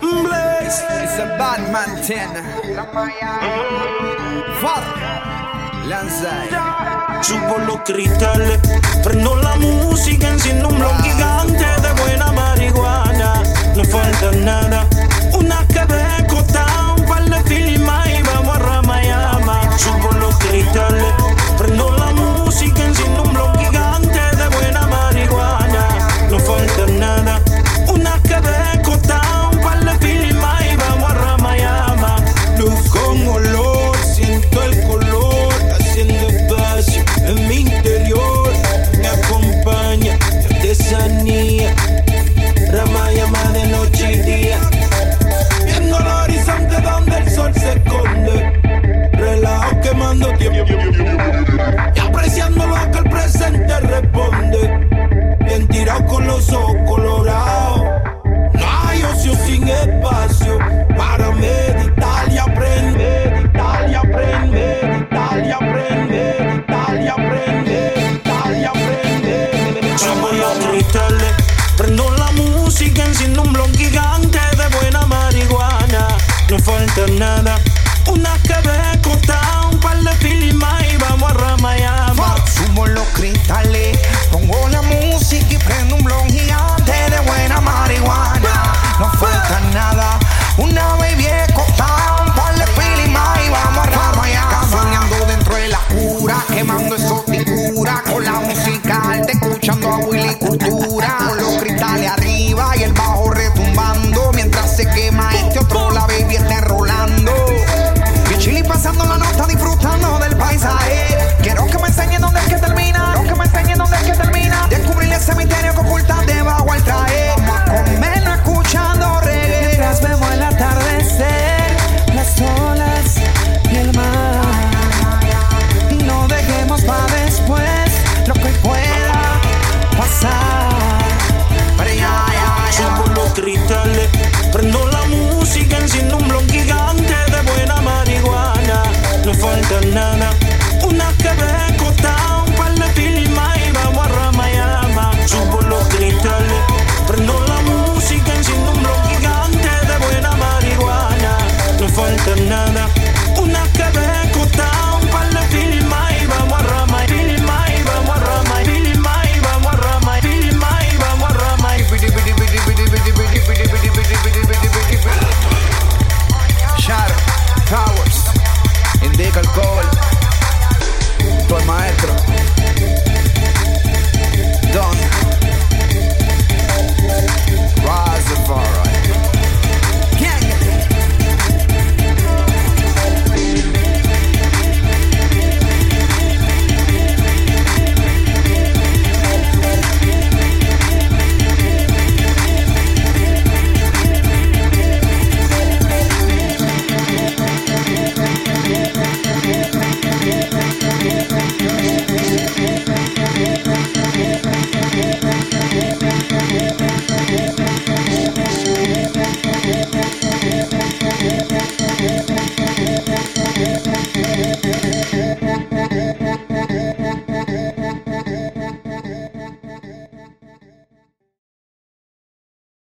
Blaze. It's a bad man 10. Fuck. Lanzai. Subo los cristales, prendo la música, falta nada, una Quebeco Town, un par de y vamos a Ramayama. Sumo los cristales, pongo la música y prendo un blon gigante de buena marihuana. No falta nada, una baby escotada, un par de filima y vamos a Ramayama. Soñando dentro de la cura, quemando esos figuras con la música escuchando a Willy Cultura. disfrutando del paisaje. Quiero que me enseñen dónde es que termina. Quiero que me enseñen dónde es que termina. Descubrir el cementerio que oculta debajo al traje. Vamos a comer escuchando reggae. Mientras vemos el atardecer, las olas y el mar. No dejemos para después lo que pueda pasar. Pero ya, ya, ya. Somos los cristales Powers, Indica Alcohol